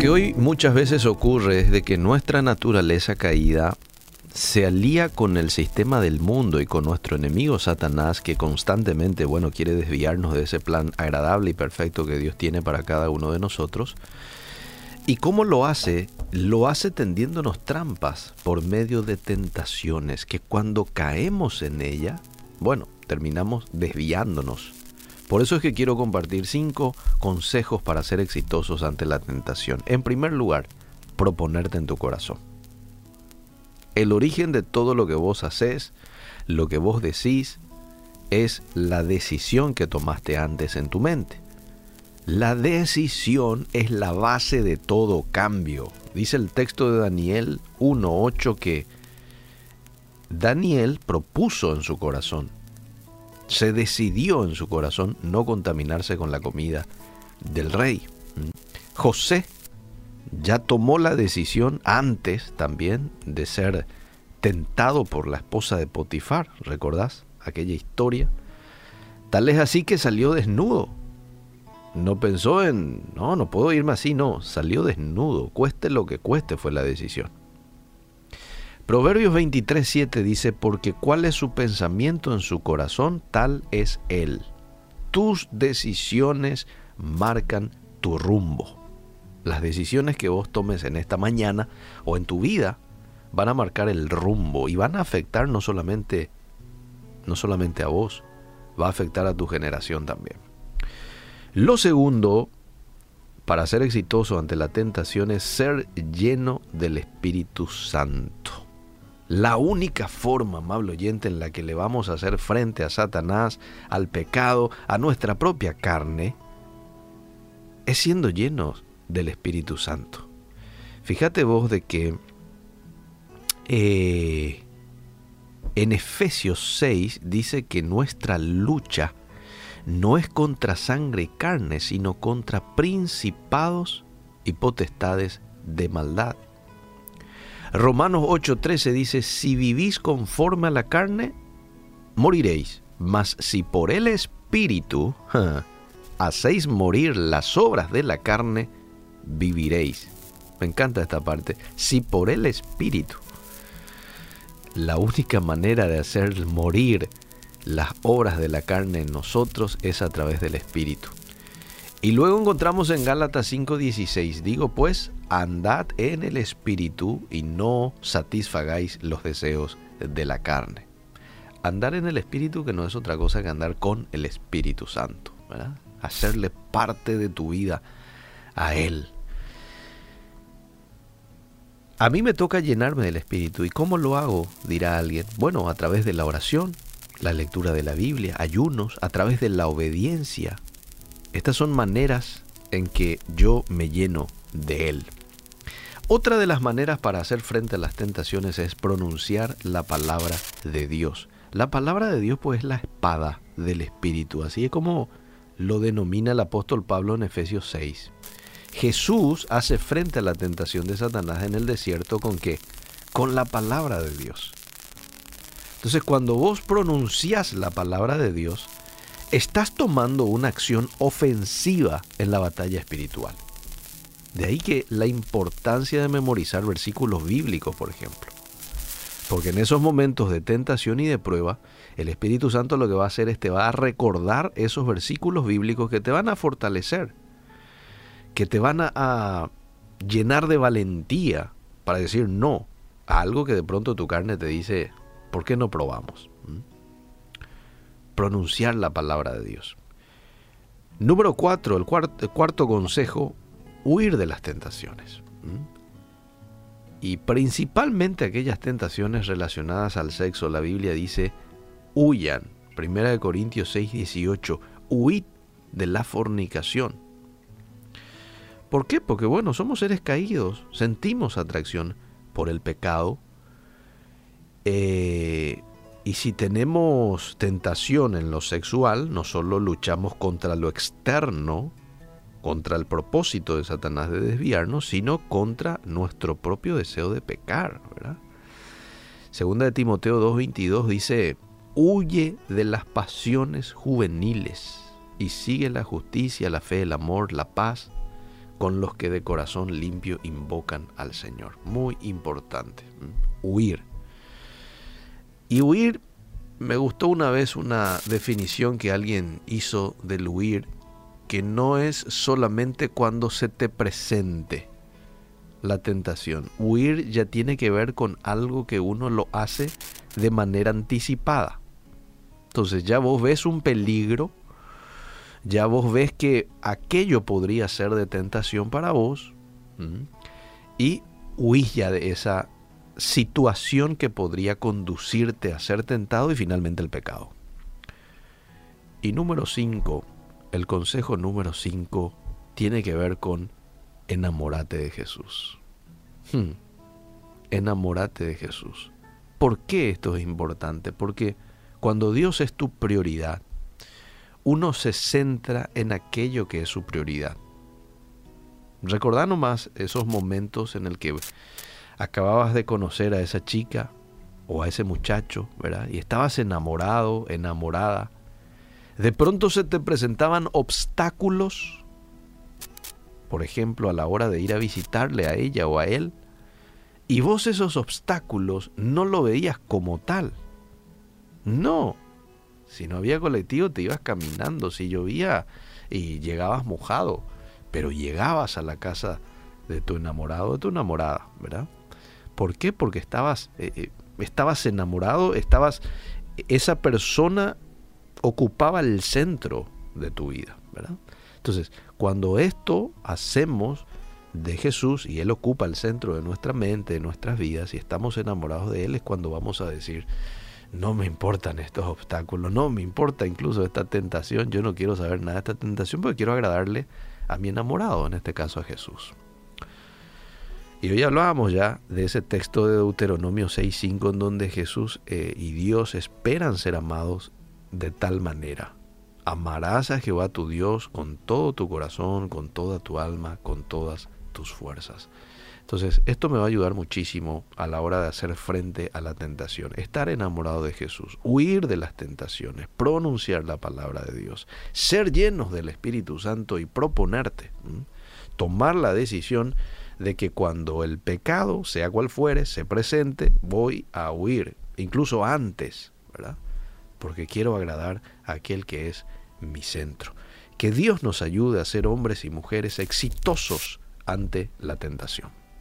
que hoy muchas veces ocurre es de que nuestra naturaleza caída se alía con el sistema del mundo y con nuestro enemigo Satanás que constantemente, bueno, quiere desviarnos de ese plan agradable y perfecto que Dios tiene para cada uno de nosotros. ¿Y cómo lo hace? Lo hace tendiéndonos trampas por medio de tentaciones que cuando caemos en ella, bueno, terminamos desviándonos. Por eso es que quiero compartir cinco consejos para ser exitosos ante la tentación. En primer lugar, proponerte en tu corazón. El origen de todo lo que vos haces, lo que vos decís, es la decisión que tomaste antes en tu mente. La decisión es la base de todo cambio. Dice el texto de Daniel 1.8 que Daniel propuso en su corazón, se decidió en su corazón no contaminarse con la comida del rey. José ya tomó la decisión antes también de ser tentado por la esposa de Potifar, ¿recordás aquella historia? Tal es así que salió desnudo no pensó en, no, no puedo irme así, no, salió desnudo, cueste lo que cueste fue la decisión. Proverbios 23:7 dice, porque cuál es su pensamiento en su corazón, tal es él. Tus decisiones marcan tu rumbo. Las decisiones que vos tomes en esta mañana o en tu vida van a marcar el rumbo y van a afectar no solamente no solamente a vos, va a afectar a tu generación también. Lo segundo, para ser exitoso ante la tentación, es ser lleno del Espíritu Santo. La única forma, amable oyente, en la que le vamos a hacer frente a Satanás, al pecado, a nuestra propia carne, es siendo llenos del Espíritu Santo. Fíjate vos de que eh, en Efesios 6 dice que nuestra lucha no es contra sangre y carne, sino contra principados y potestades de maldad. Romanos 8:13 dice, si vivís conforme a la carne, moriréis, mas si por el Espíritu hacéis morir las obras de la carne, viviréis. Me encanta esta parte. Si por el Espíritu, la única manera de hacer morir las obras de la carne en nosotros es a través del Espíritu. Y luego encontramos en Gálatas 5:16, digo pues, andad en el Espíritu y no satisfagáis los deseos de la carne. Andar en el Espíritu que no es otra cosa que andar con el Espíritu Santo, hacerle parte de tu vida a Él. A mí me toca llenarme del Espíritu. ¿Y cómo lo hago? Dirá alguien. Bueno, a través de la oración, la lectura de la Biblia, ayunos, a través de la obediencia. Estas son maneras en que yo me lleno de Él. Otra de las maneras para hacer frente a las tentaciones es pronunciar la palabra de Dios. La palabra de Dios pues es la espada del Espíritu, así es como lo denomina el apóstol Pablo en Efesios 6. Jesús hace frente a la tentación de Satanás en el desierto con qué? Con la palabra de Dios. Entonces cuando vos pronuncias la palabra de Dios, estás tomando una acción ofensiva en la batalla espiritual. De ahí que la importancia de memorizar versículos bíblicos, por ejemplo. Porque en esos momentos de tentación y de prueba, el Espíritu Santo lo que va a hacer es te va a recordar esos versículos bíblicos que te van a fortalecer, que te van a, llenar de valentía para decir no a algo que de pronto tu carne te dice, ¿Por qué no probamos? ¿Mm? Pronunciar la palabra de Dios. Número cuatro, el cuarto, consejo, huir de las tentaciones. Y principalmente aquellas tentaciones relacionadas al sexo. La Biblia dice, huyan. Primera de Corintios 6, 18, huid de la fornicación. ¿Por qué? Porque bueno, somos seres caídos, sentimos atracción por el pecado, eh, y si tenemos tentación en lo sexual, no solo luchamos contra lo externo, contra el propósito de Satanás de desviarnos, sino contra nuestro propio deseo de pecar. Segunda de Timoteo 2.22 dice, huye de las pasiones juveniles y sigue la justicia, la fe, el amor, la paz con los que de corazón limpio invocan al Señor. Muy importante. Huir. Y huir, me gustó una vez una definición que alguien hizo del huir, que no es solamente cuando se te presente la tentación. Huir ya tiene que ver con algo que uno lo hace de manera anticipada. Entonces ya vos ves un peligro, ya vos ves que aquello podría ser de tentación para vos y huís ya de esa situación que podría conducirte a ser tentado y finalmente el pecado. Y número 5, el consejo número 5 tiene que ver con enamórate de Jesús. Hmm. De Jesús. ¿Por qué esto es importante? Porque cuando Dios es tu prioridad, uno se centra en aquello que es su prioridad. Recordá nomás esos momentos en el que acababas de conocer a esa chica o a ese muchacho, ¿verdad? Y estabas enamorado, enamorada. De pronto se te presentaban obstáculos por ejemplo, a la hora de ir a visitarle a ella o a él, y vos esos obstáculos no lo veías como tal. No, si no había colectivo te ibas caminando, si llovía y llegabas mojado, pero llegabas a la casa de tu enamorado, de tu enamorada, ¿verdad? ¿Por qué? Porque estabas, eh, eh, estabas enamorado, estabas, esa persona ocupaba el centro de tu vida, ¿verdad? Entonces, cuando esto hacemos de Jesús y Él ocupa el centro de nuestra mente, de nuestras vidas, y estamos enamorados de Él, es cuando vamos a decir, no me importan estos obstáculos, no me importa incluso esta tentación, yo no quiero saber nada de esta tentación porque quiero agradarle a mi enamorado, en este caso a Jesús. Y hoy hablábamos ya de ese texto de Deuteronomio 6.5 en donde Jesús eh, y Dios esperan ser amados de tal manera Amarás a Jehová tu Dios con todo tu corazón, con toda tu alma, con todas tus fuerzas. Entonces, esto me va a ayudar muchísimo a la hora de hacer frente a la tentación. Estar enamorado de Jesús, huir de las tentaciones, pronunciar la palabra de Dios, ser llenos del Espíritu Santo y proponerte, tomar la decisión de que cuando el pecado, sea cual fuere, se presente, voy a huir, incluso antes, ¿verdad? Porque quiero agradar a aquel que es mi centro. Que Dios nos ayude a ser hombres y mujeres exitosos ante la tentación.